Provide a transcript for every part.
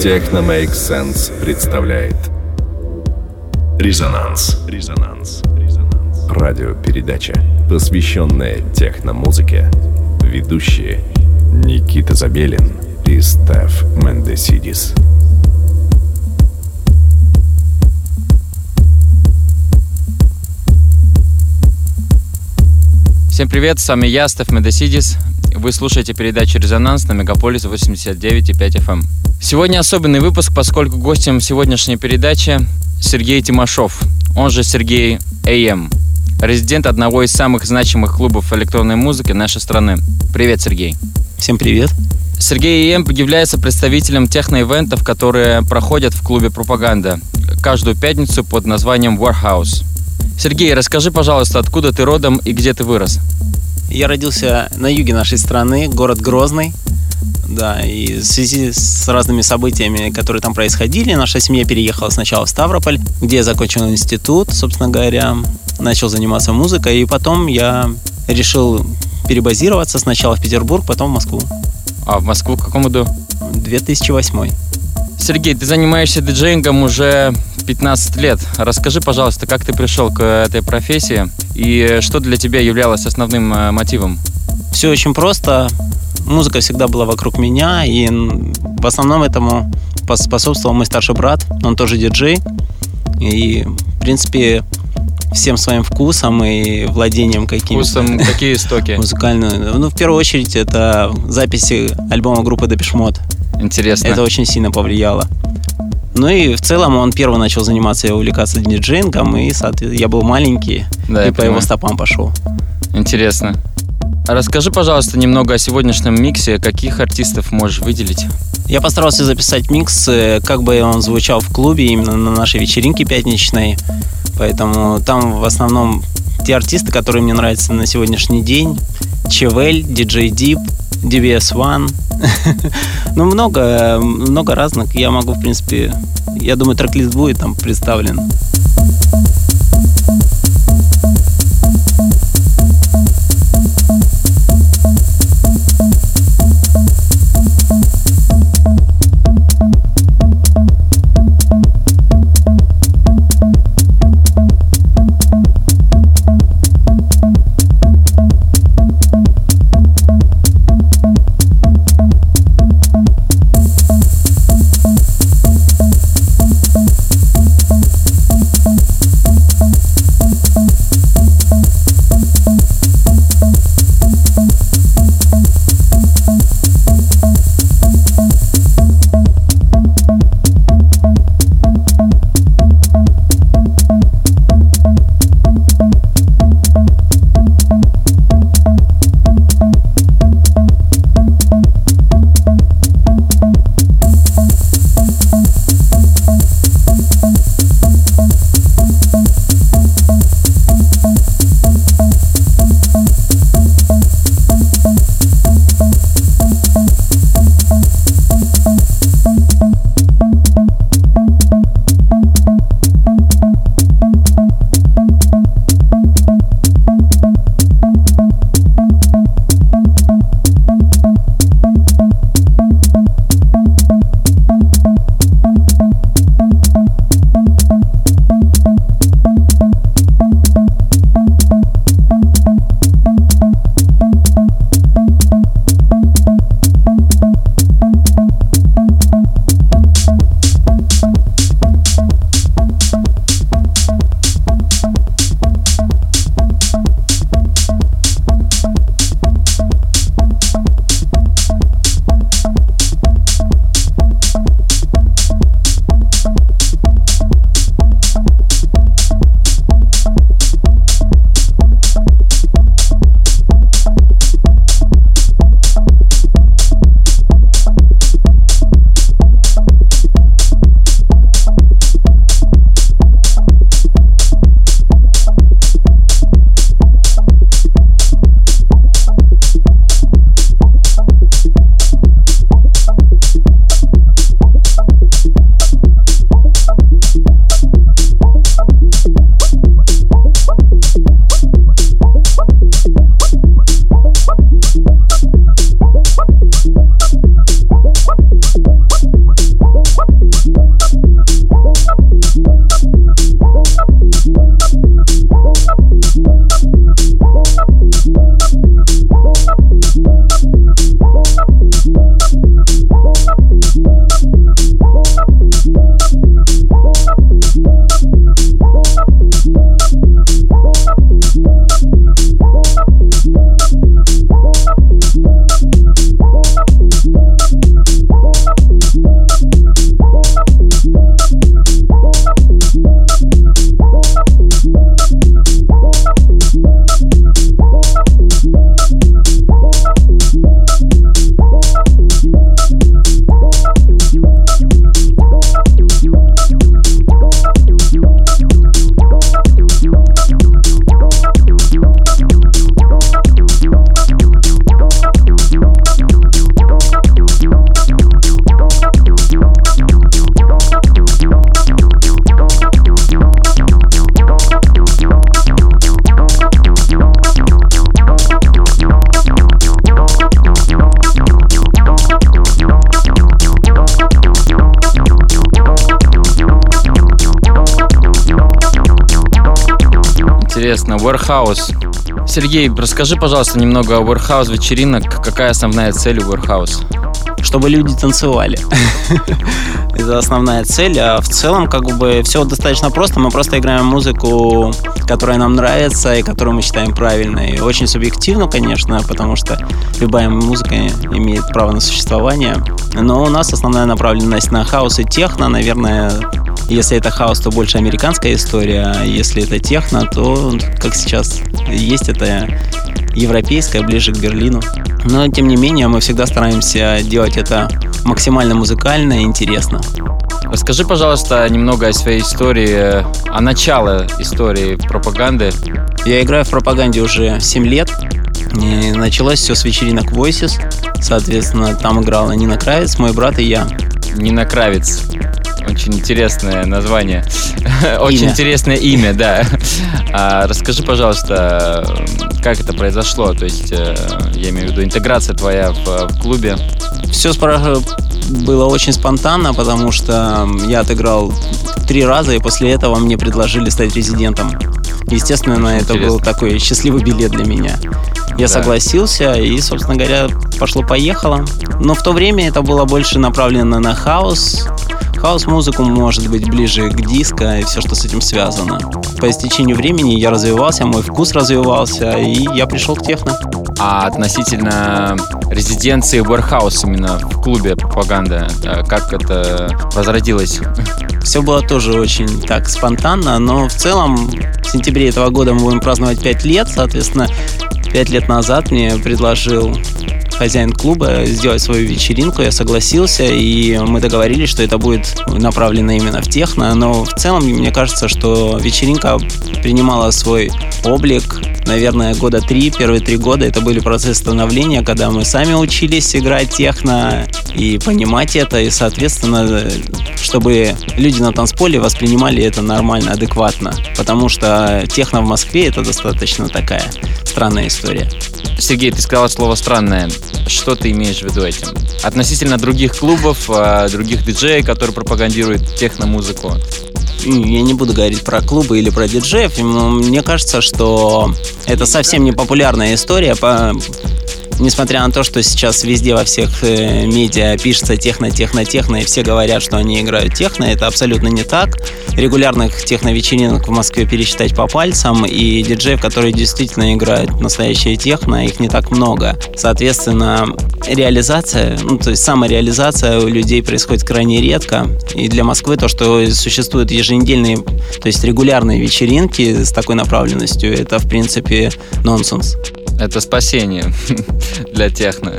Техно Make Sense представляет Резонанс. Резонанс. Радиопередача, посвященная техномузыке. Ведущие Никита Забелин и Стеф Мендесидис. Всем привет, с вами я, Стеф Медесидис. Вы слушаете передачу «Резонанс» на Мегаполис 89,5 FM. Сегодня особенный выпуск, поскольку гостем сегодняшней передачи Сергей Тимошов, он же Сергей АМ, резидент одного из самых значимых клубов электронной музыки нашей страны. Привет, Сергей. Всем привет. Сергей АМ является представителем техно-ивентов, которые проходят в клубе «Пропаганда» каждую пятницу под названием Warehouse. Сергей, расскажи, пожалуйста, откуда ты родом и где ты вырос? Я родился на юге нашей страны, город Грозный. Да, и в связи с разными событиями, которые там происходили, наша семья переехала сначала в Ставрополь, где я закончил институт, собственно говоря, начал заниматься музыкой, и потом я решил перебазироваться сначала в Петербург, потом в Москву. А в Москву в каком году? 2008. Сергей, ты занимаешься диджеингом уже 15 лет. Расскажи, пожалуйста, как ты пришел к этой профессии и что для тебя являлось основным э, мотивом? Все очень просто. Музыка всегда была вокруг меня, и в основном этому способствовал мой старший брат. Он тоже диджей. И, в принципе, всем своим вкусом и владением каким-то. Вкусом какие истоки? Музыкальную. Ну, в первую очередь, это записи альбома группы Mode. Интересно. Это очень сильно повлияло. Ну и в целом он первый начал заниматься и увлекаться диджеингом, и, я был маленький, да, и по понимаю. его стопам пошел. Интересно. Расскажи, пожалуйста, немного о сегодняшнем миксе. Каких артистов можешь выделить? Я постарался записать микс, э, как бы он звучал в клубе, именно на нашей вечеринке пятничной. Поэтому там в основном те артисты, которые мне нравятся на сегодняшний день. Чевель, DJ Deep, DBS One. ну, много, много разных. Я могу, в принципе, я думаю, трек-лист будет там представлен. Интересно. Warehouse. Сергей, расскажи, пожалуйста, немного о Warehouse вечеринок. Какая основная цель у Warehouse? Чтобы люди танцевали. Это основная цель. А в целом, как бы, все достаточно просто. Мы просто играем музыку, которая нам нравится и которую мы считаем правильной. Очень субъективно, конечно, потому что любая музыка имеет право на существование. Но у нас основная направленность на хаос и техно. Наверное, если это хаос, то больше американская история. А если это техно, то, как сейчас есть, это европейская, ближе к Берлину. Но, тем не менее, мы всегда стараемся делать это максимально музыкально и интересно. Расскажи, пожалуйста, немного о своей истории, о начале истории пропаганды. Я играю в пропаганде уже 7 лет. И началось все с вечеринок Voices. Соответственно, там играла Нина Кравец, мой брат и я. Нина Кравец. Очень интересное название. Очень Имя. интересное имя, да. А расскажи, пожалуйста, как это произошло? То есть, э, я имею в виду, интеграция твоя в, в клубе. Все было очень спонтанно, потому что я отыграл три раза, и после этого мне предложили стать резидентом. Естественно, это Интересно. был такой счастливый билет для меня. Я Да. согласился, и, собственно говоря, пошло-поехало. Но в то время это было больше направлено на хаос. Хаос-музыку может быть ближе к диско и все, что с этим связано. По истечению времени я развивался, мой вкус развивался, и я пришел к техно. А относительно резиденции Warehouse именно в клубе пропаганда, э, как это возродилось? Все было тоже очень так спонтанно, но в целом в сентябре этого года мы будем праздновать 5 лет, соответственно, 5 лет назад мне предложил хозяин клуба сделать свою вечеринку, я согласился, и мы договорились, что это будет направлено именно в техно, но в целом мне кажется, что вечеринка принимала свой облик, наверное, года три, первые три года. Это были процессы становления, когда мы сами учились играть техно и понимать это, и, соответственно, чтобы люди на танцполе воспринимали это нормально, адекватно, потому что техно в Москве это достаточно такая странная история. Сергей, ты сказал слово странное. Что ты имеешь в виду этим? Относительно других клубов, э, других диджеев, которые пропагандируют техномузыку. Ну, Я не буду говорить про клубы или про диджеев, мне кажется, что это совсем не популярная история, по... несмотря на то, что сейчас везде во всех э, медиа пишется техно, техно, техно, и все говорят, что они играют техно, это абсолютно не так. Регулярных техно-вечеринок в Москве пересчитать по пальцам, и диджеев, которые действительно играют настоящее техно, их не так много. Соответственно, реализация, ну, то есть самореализация у людей происходит крайне редко, и для Москвы то, что существуют еженедельные, то есть регулярные вечеринки с такой направленностью, это, в принципе, нонсенс. Это спасение для техно.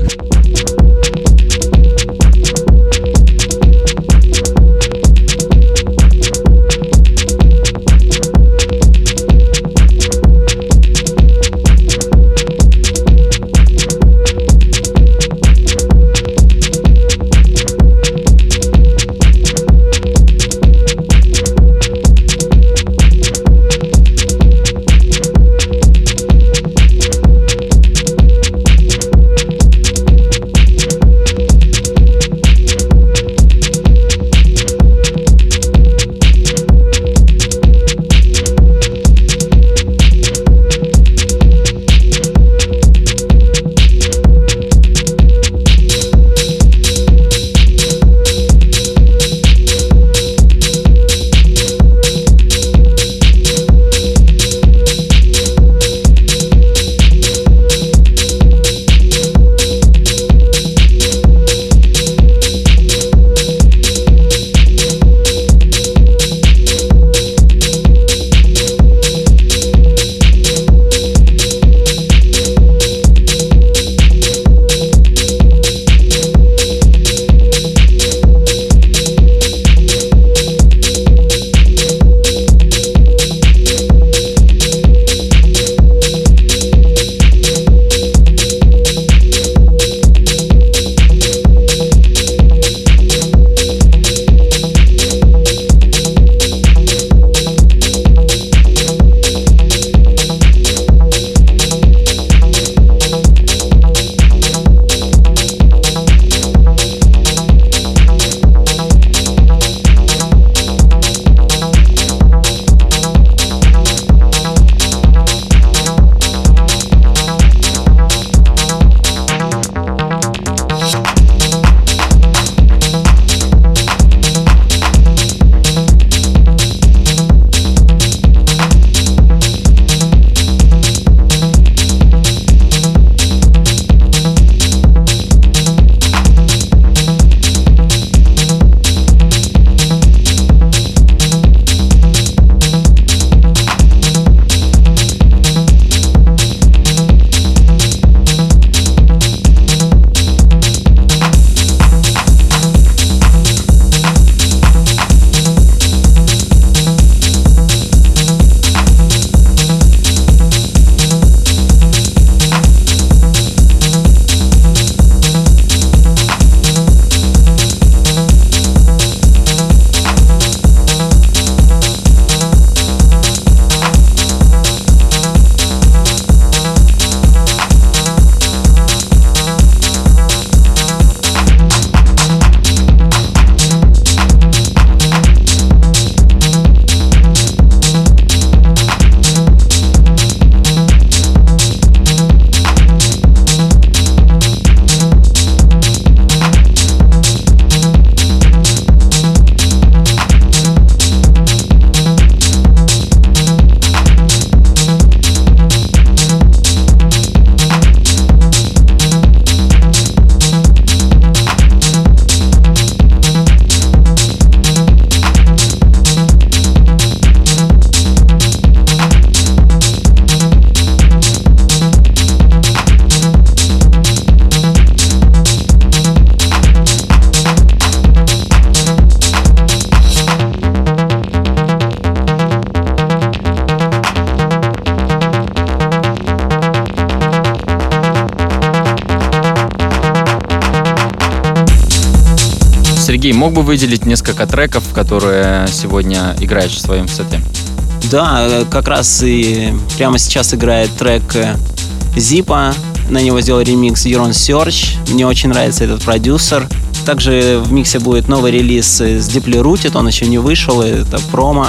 Сергей, мог бы выделить несколько треков, которые сегодня играешь в своем сете? Да, э, как раз и прямо сейчас играет трек э, Зипа. На него сделал ремикс Euron Search. Мне очень нравится этот продюсер. Также в миксе будет новый релиз с Deeply Rooted, он еще не вышел, это промо.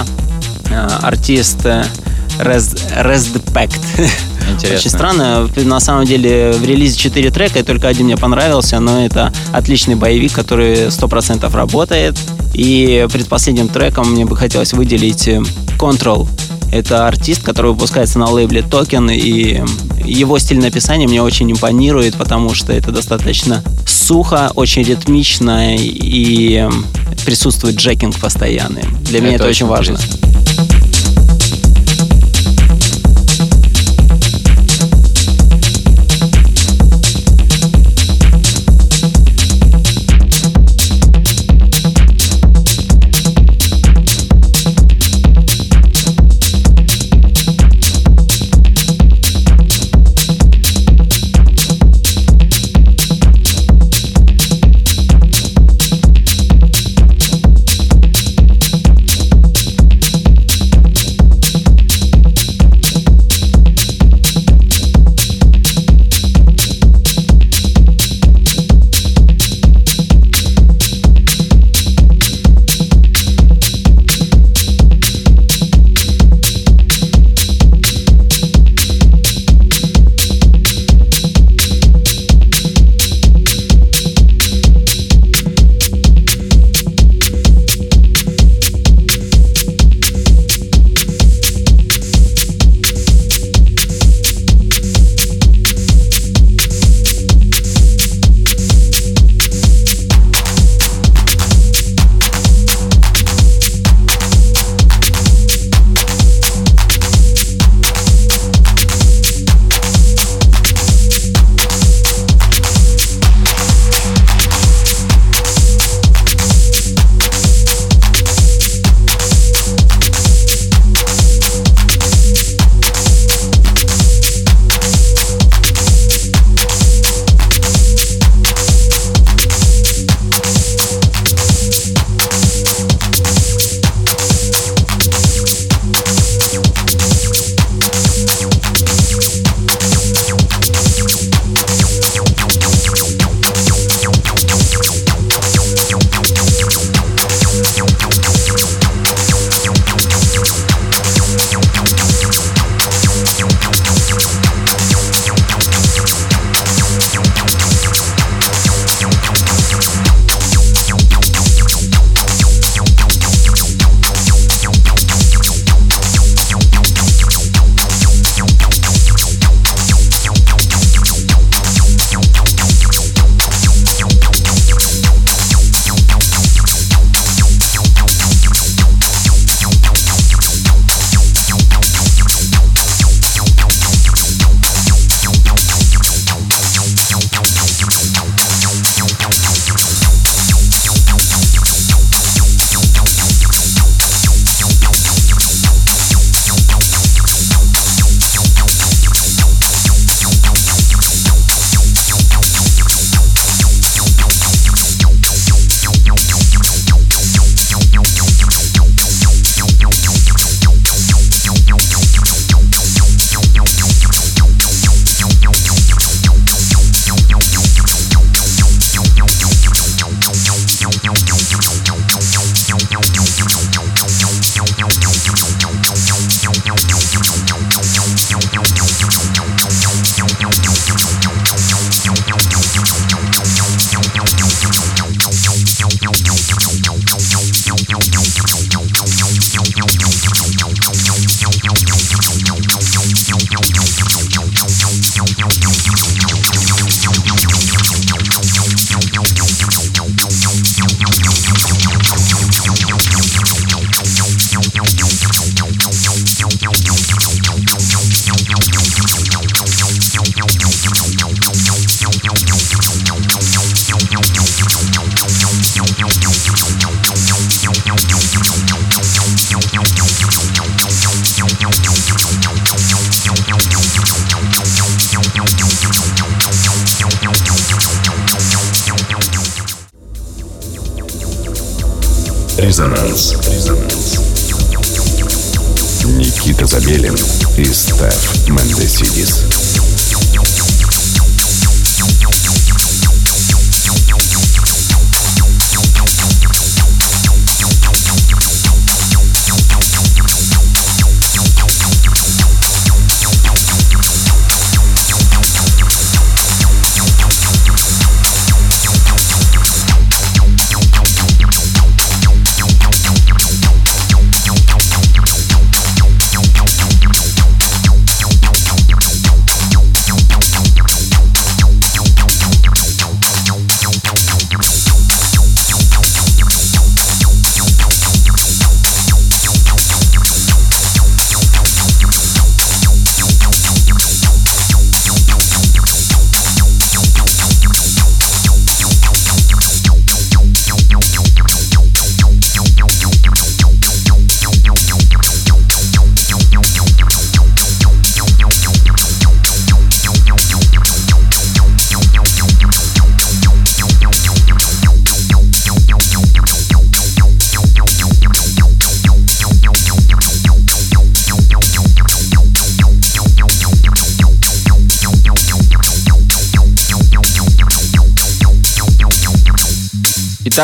Э, артист Rezdpact. Интересно. Очень странно. На самом деле в релизе 4 трека, и только один мне понравился, но это отличный боевик, который 100% работает. И предпоследним треком мне бы хотелось выделить Control. Это артист, который выпускается на лейбле Токен, и его стиль написания мне очень импонирует, потому что это достаточно сухо, очень ритмично и присутствует джекинг постоянный. Для меня это, это очень важно. Интересно.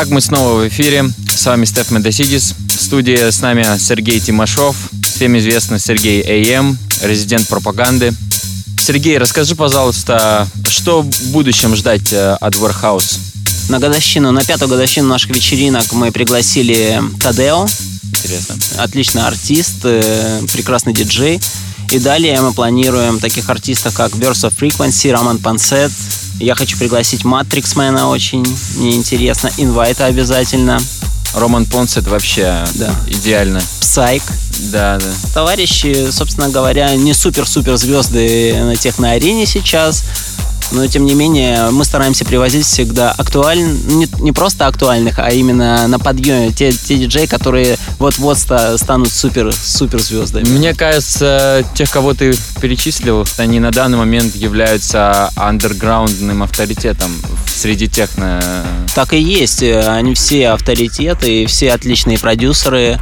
Итак, мы снова в эфире. С вами Стеф Медосидис. В студии с нами Сергей Тимошов, всем известный Сергей АМ, резидент пропаганды. Сергей, расскажи, пожалуйста, что в будущем ждать э, от Warehouse? На годовщину, на пятую годовщину наших вечеринок мы пригласили Тадео. Интересно. Отличный артист, э, прекрасный диджей. И далее мы планируем таких артистов, как Verse of Frequency, Роман Пансет, я хочу пригласить Матриксмена очень, мне интересно. Инвайта обязательно. Роман Понс это вообще да. идеально. Псайк. Да, да. Товарищи, собственно говоря, не супер-супер звезды на техно-арене сейчас, но тем не менее мы стараемся привозить всегда актуальных, не, не просто актуальных, а именно на подъеме те, те диджеи, которые вот-вот станут супер, супер звездами. Мне кажется, тех, кого ты перечислил, они на данный момент являются андерграундным авторитетом среди техно. Так и есть. Они все авторитеты, все отличные продюсеры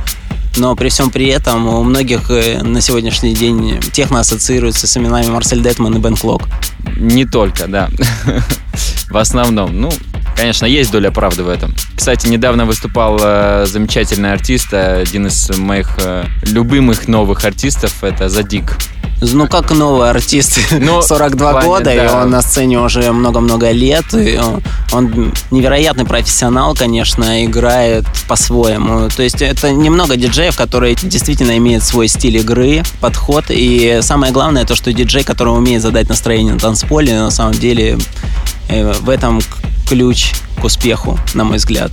но при всем при этом у многих э, на сегодняшний день техно ассоциируется с именами Марсель Детман и Бен Клок. Не только, да. В основном. Ну, конечно, есть доля правды в этом. Кстати, недавно выступал э, замечательный артист, один из моих э, любимых новых артистов, это Задик. Ну, как новый артист, ну, 42 плане, года, да. и он на сцене уже много-много лет, и он, он невероятный профессионал, конечно, играет по-своему. То есть это немного диджеев, которые действительно имеют свой стиль игры, подход, и самое главное то, что диджей, который умеет задать настроение на танцполе, на самом деле э, в этом ключ к успеху, на мой взгляд.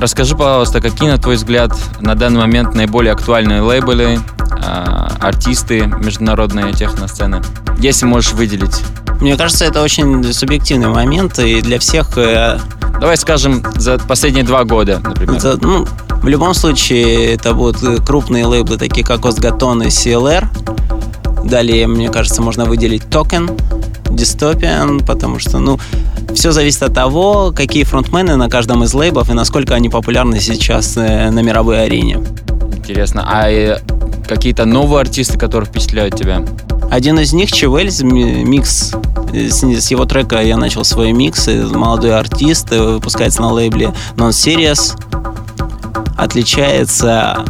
Расскажи, пожалуйста, какие, на твой взгляд, на данный момент наиболее актуальные лейблы, а, артисты международной техносцены, если можешь выделить? Мне кажется, это очень субъективный момент, и для всех... Э, Давай скажем, за последние два года, например. За, ну, в любом случае, это будут крупные лейблы, такие как Osgaton и CLR. Далее, мне кажется, можно выделить Token, Dystopian, потому что, ну, все зависит от того, какие фронтмены на каждом из лейблов и насколько они популярны сейчас э, на мировой арене. Интересно. А э, какие-то новые артисты, которые впечатляют тебя? Один из них Чевельс, микс с, с его трека я начал свой микс. Молодой артист выпускается на лейбле Non-Serious. Отличается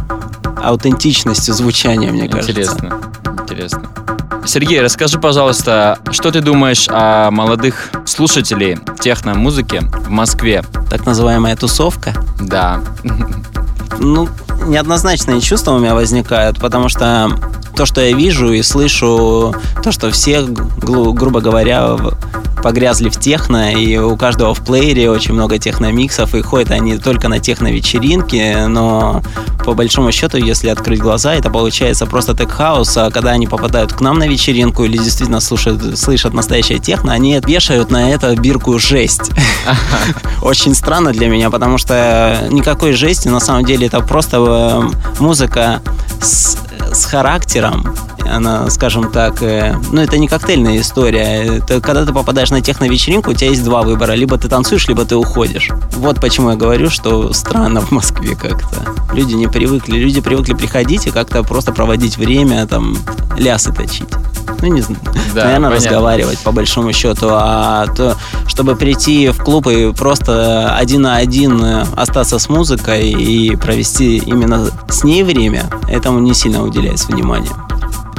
аутентичностью звучания, мне Интересно. кажется. Интересно. Интересно. Сергей, расскажи, пожалуйста, что ты думаешь о молодых слушателей техно-музыки в Москве? Так называемая тусовка. Да. Ну, неоднозначные чувства у меня возникают, потому что то, что я вижу и слышу, то, что все, гру- грубо говоря, погрязли в техно, и у каждого в плеере очень много техномиксов, и ходят они только на техно-вечеринки, но по большому счету, если открыть глаза, это получается просто тег-хаус, а когда они попадают к нам на вечеринку или действительно слушают, слышат настоящее техно, они вешают на это бирку жесть. Очень странно для меня, потому что никакой жести, на самом деле, это просто э, музыка с, с характером, она, скажем так, э, ну, это не коктейльная история. Это когда ты попадаешь на техно-вечеринку, у тебя есть два выбора. Либо ты танцуешь, либо ты уходишь. Вот почему я говорю, что странно в Москве как-то. Люди не привыкли. Люди привыкли приходить и как-то просто проводить время, там, лясы точить. Ну, не знаю. Да, Наверное, понятно. разговаривать, по большому счету. А то, чтобы прийти в клуб и просто один на один э, остаться с музыкой и провести именно с ней время, этому не сильно уделяется внимание.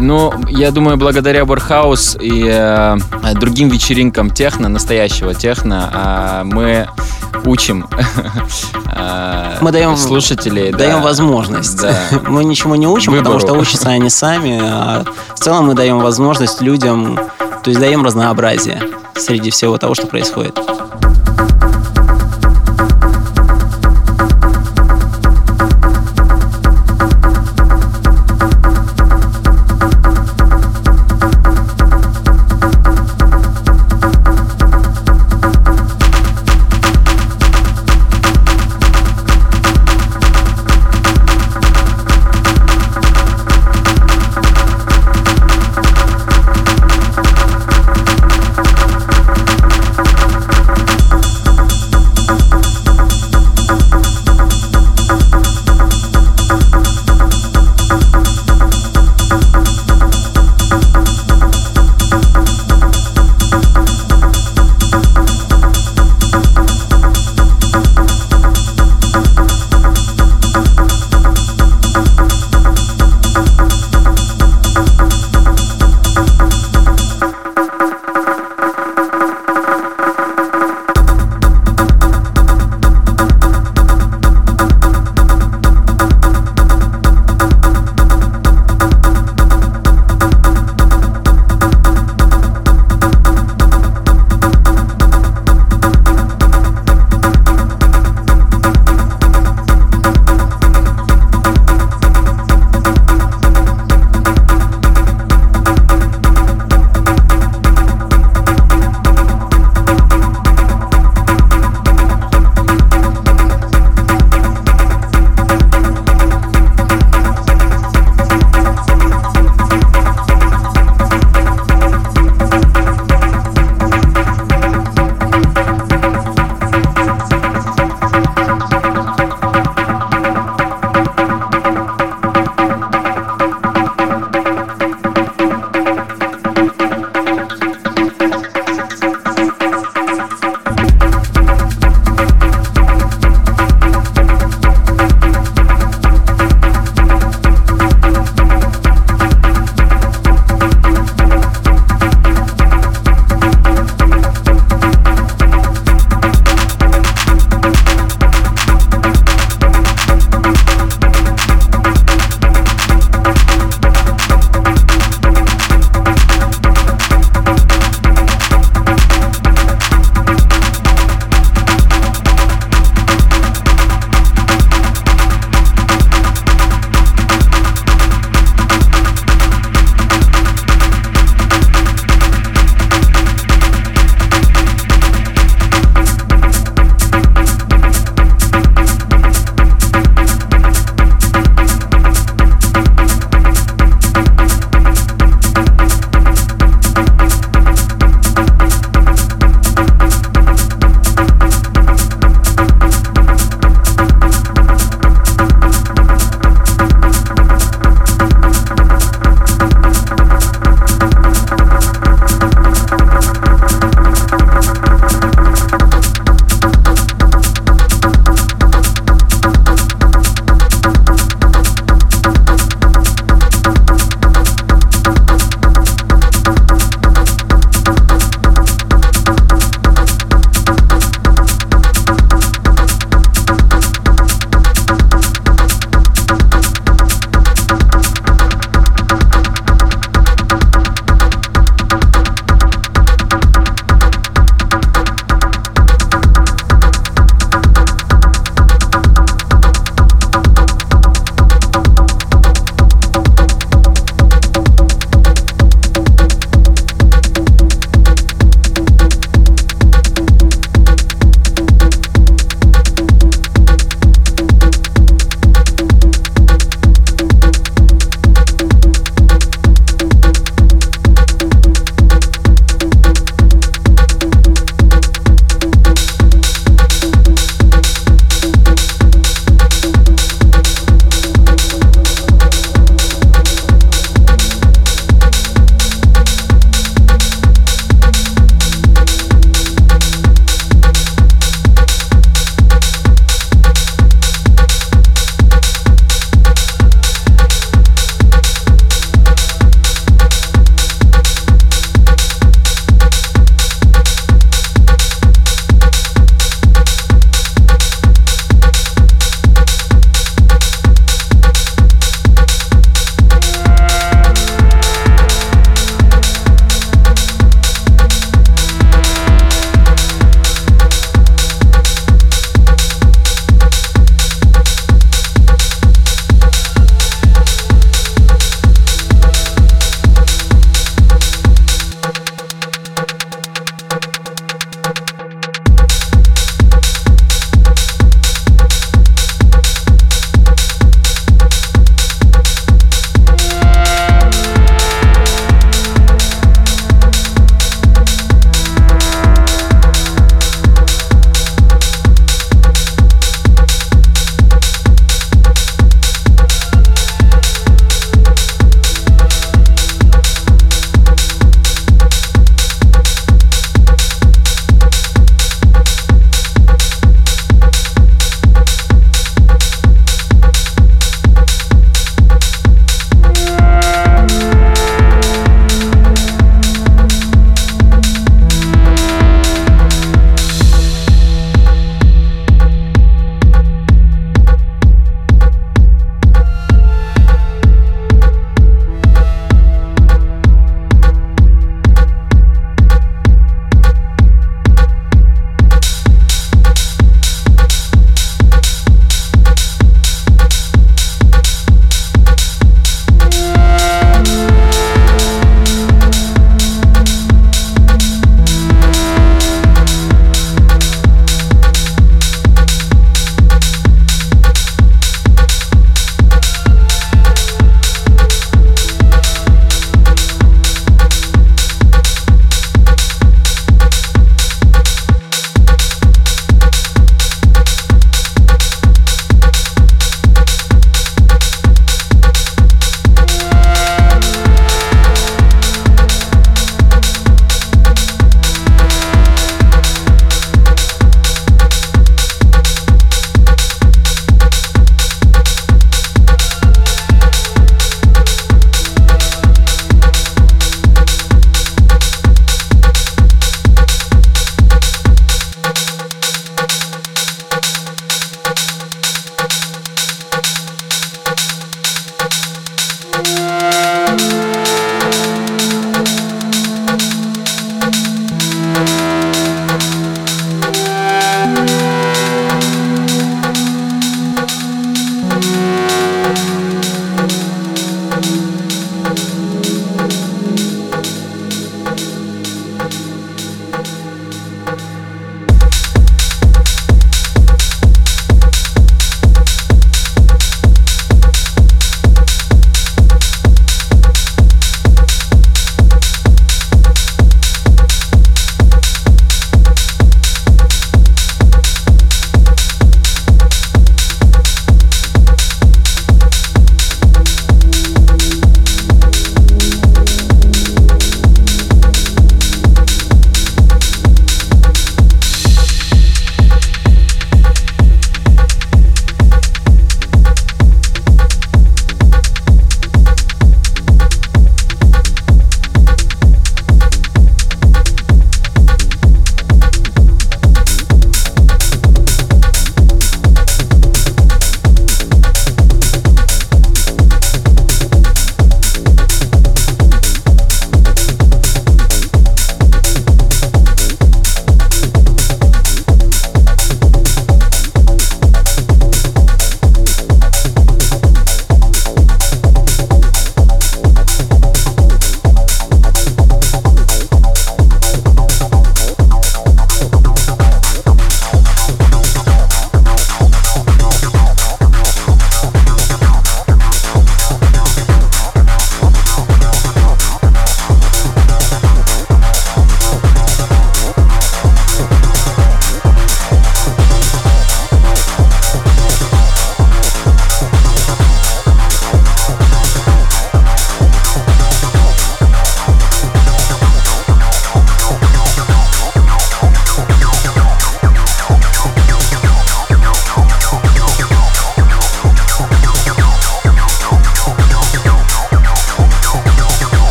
Ну, я думаю, благодаря Бархаус и э, другим вечеринкам техно, настоящего техно, э, мы учим э, Мы даем- слушателей. да. даем возможность. Да. Мы ничего не учим, Выбору. потому что учатся они сами. А в целом мы даем возможность людям, то есть даем разнообразие среди всего того, что происходит.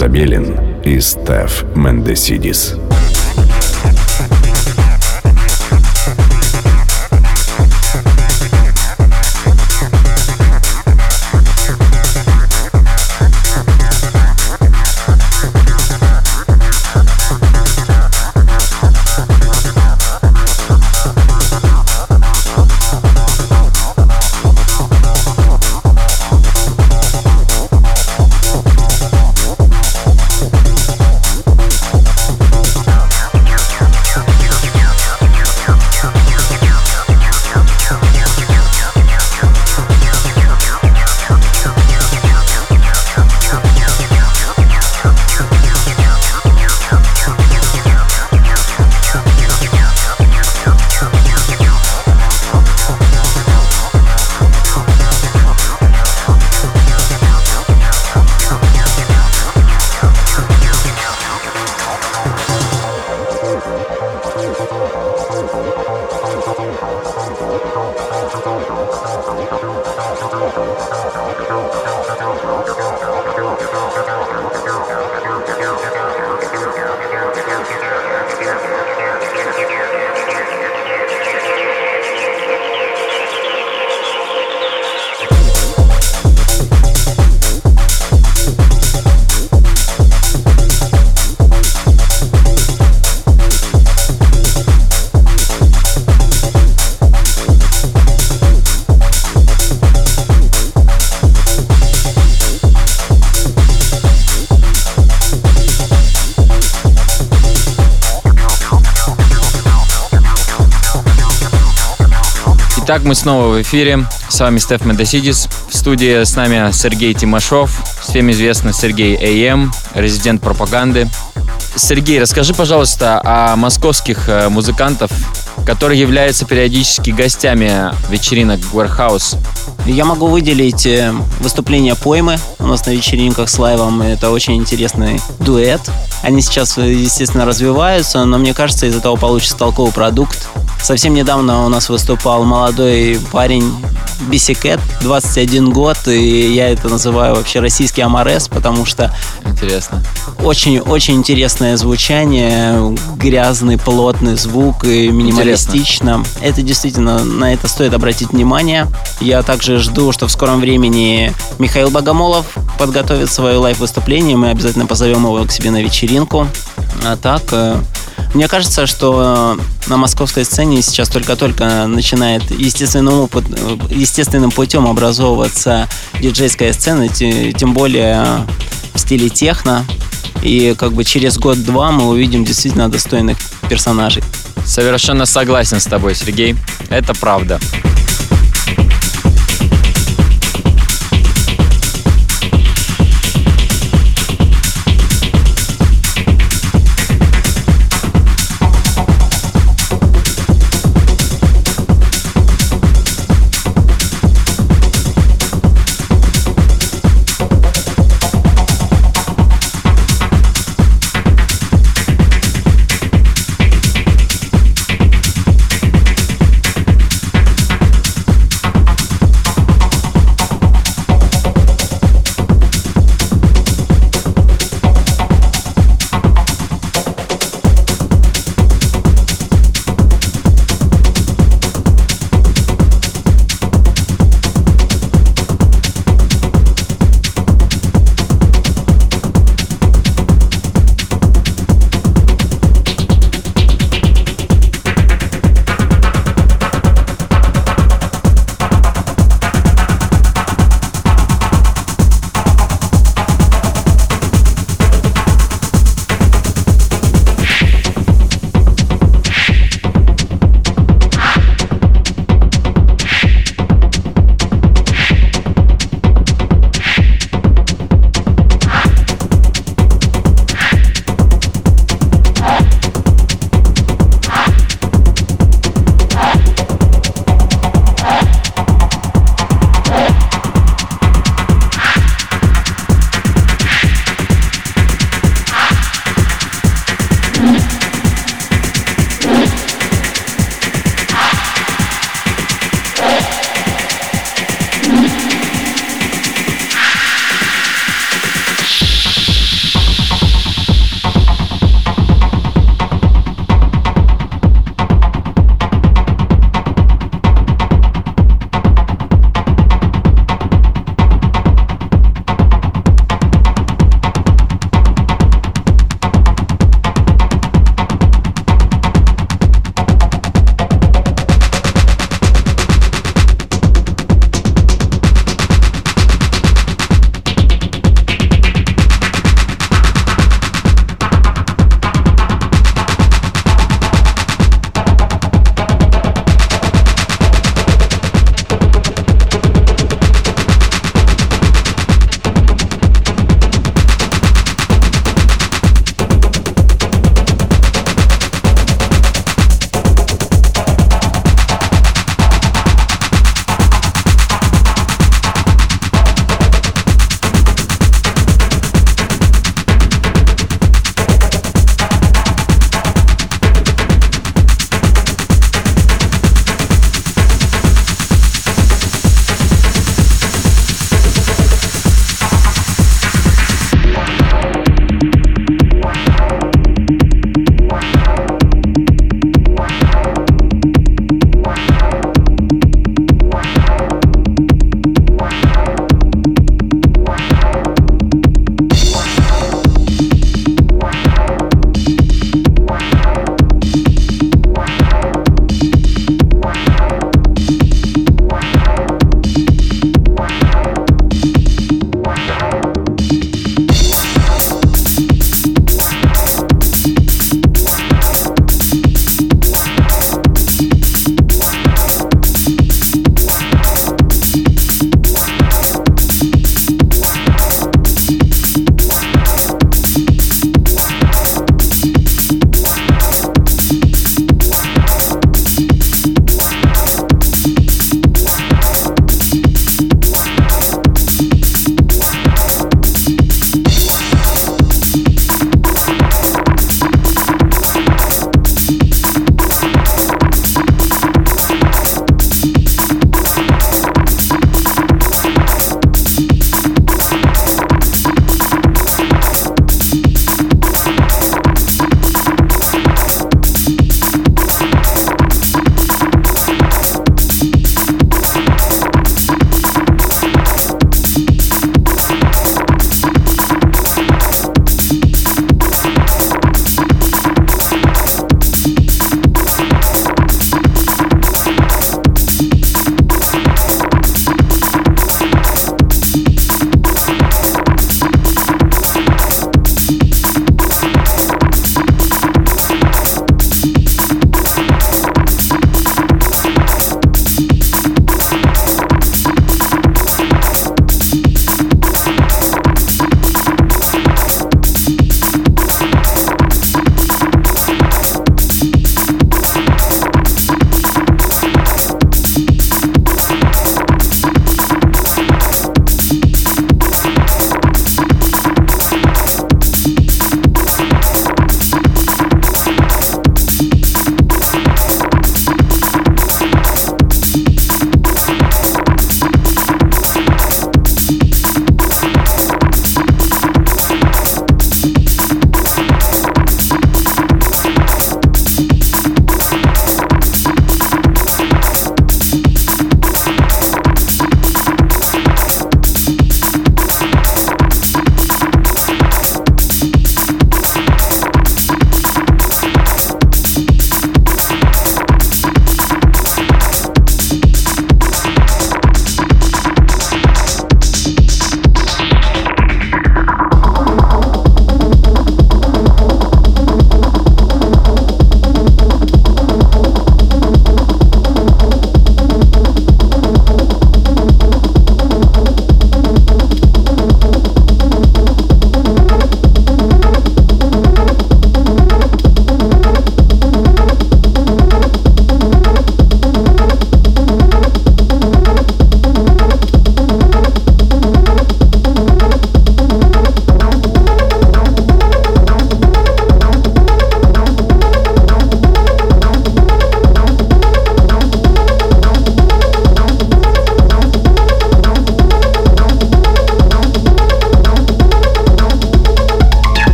Забелин и Стеф Мендесидис. Итак, мы снова в эфире. С вами Стеф Медосидис. В студии с нами Сергей Тимошов, всем известный Сергей АМ, резидент пропаганды. Сергей, расскажи, пожалуйста, о московских э, музыкантов, которые являются периодически гостями вечеринок Warehouse. Я могу выделить э, выступление Поймы у нас на вечеринках с лайвом. Это очень интересный дуэт. Они сейчас, э, естественно, развиваются, но мне кажется, из этого получится толковый продукт. Совсем недавно у нас выступал молодой парень Бисикет, 21 год, и я это называю вообще российский Omar S, потому что... Интересно. Очень-очень интересное звучание, грязный, плотный звук и минималистично. Интересно. Это действительно, на это стоит обратить внимание. Я также жду, что в скором времени Михаил Богомолов подготовит свое live-выступление, мы обязательно позовем его к себе на вечеринку. А так, э, мне кажется, что на московской сцене сейчас только-только начинает естественным, опыт, естественным путем образовываться диджейская сцена, тем более в стиле техно. И как бы через год-два мы увидим действительно достойных персонажей. Совершенно согласен с тобой, Сергей. Это правда.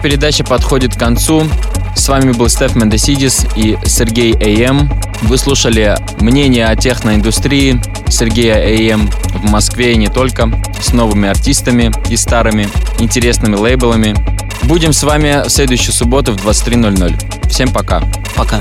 Наша передача подходит к концу. С вами был Стеф Мендесидис и Сергей А.М. Вы слушали мнение о техноиндустрии Сергея А.М. в Москве и не только, с новыми артистами и старыми, интересными лейблами. Будем с вами в следующую субботу в 23.00. Всем пока. Пока.